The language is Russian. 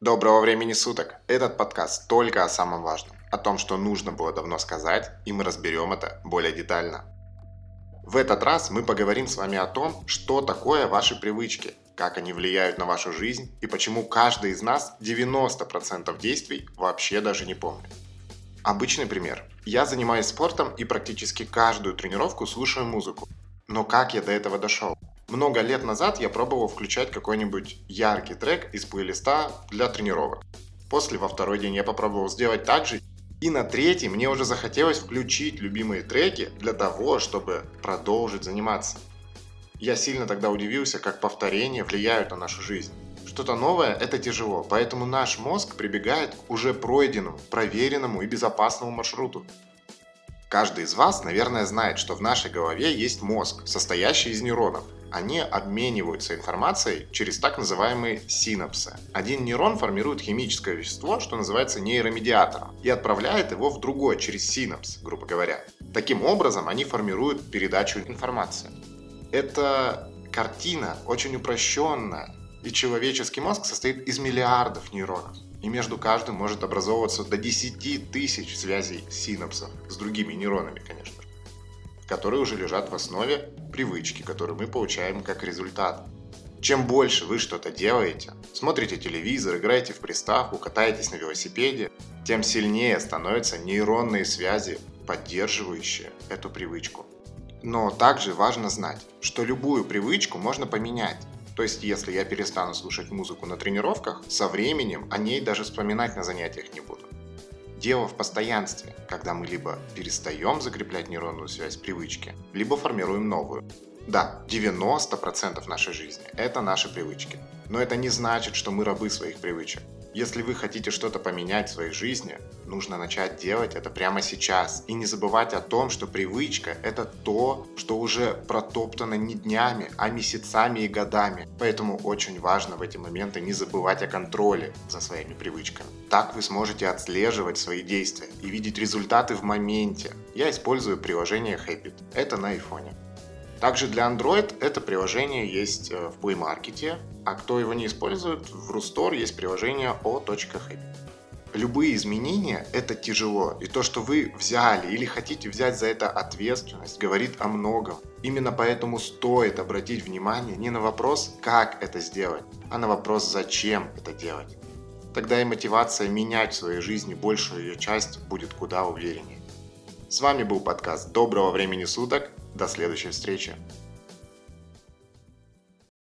Доброго времени суток! Этот подкаст только о самом важном, о том, что нужно было давно сказать, и мы разберем это более детально. В этот раз мы поговорим с вами о том, что такое ваши привычки, как они влияют на вашу жизнь и почему каждый из нас 90% действий вообще даже не помнит. Обычный пример. Я занимаюсь спортом и практически каждую тренировку слушаю музыку. Но как я до этого дошел? Много лет назад я пробовал включать какой-нибудь яркий трек из плейлиста для тренировок. После во второй день я попробовал сделать так же. И на третий мне уже захотелось включить любимые треки для того, чтобы продолжить заниматься. Я сильно тогда удивился, как повторения влияют на нашу жизнь. Что-то новое – это тяжело, поэтому наш мозг прибегает к уже пройденному, проверенному и безопасному маршруту. Каждый из вас, наверное, знает, что в нашей голове есть мозг, состоящий из нейронов – они обмениваются информацией через так называемые синапсы. Один нейрон формирует химическое вещество, что называется нейромедиатором, и отправляет его в другой через синапс, грубо говоря. Таким образом, они формируют передачу информации. Эта картина очень упрощенная, и человеческий мозг состоит из миллиардов нейронов. И между каждым может образовываться до 10 тысяч связей синапсов с другими нейронами, конечно которые уже лежат в основе привычки, которую мы получаем как результат. Чем больше вы что-то делаете, смотрите телевизор, играете в приставку, катаетесь на велосипеде, тем сильнее становятся нейронные связи, поддерживающие эту привычку. Но также важно знать, что любую привычку можно поменять. То есть, если я перестану слушать музыку на тренировках, со временем о ней даже вспоминать на занятиях не буду. Дело в постоянстве, когда мы либо перестаем закреплять нейронную связь привычки, либо формируем новую. Да, 90% нашей жизни – это наши привычки. Но это не значит, что мы рабы своих привычек. Если вы хотите что-то поменять в своей жизни, нужно начать делать это прямо сейчас. И не забывать о том, что привычка – это то, что уже протоптано не днями, а месяцами и годами. Поэтому очень важно в эти моменты не забывать о контроле за своими привычками. Так вы сможете отслеживать свои действия и видеть результаты в моменте. Я использую приложение Habit. Это на iPhone. Также для Android это приложение есть э, в Play Market, а кто его не использует, в Рустор есть приложение o.happy. Любые изменения – это тяжело, и то, что вы взяли или хотите взять за это ответственность, говорит о многом. Именно поэтому стоит обратить внимание не на вопрос, как это сделать, а на вопрос, зачем это делать. Тогда и мотивация менять в своей жизни большую ее часть будет куда увереннее. С вами был подкаст «Доброго времени суток». До следующей встречи.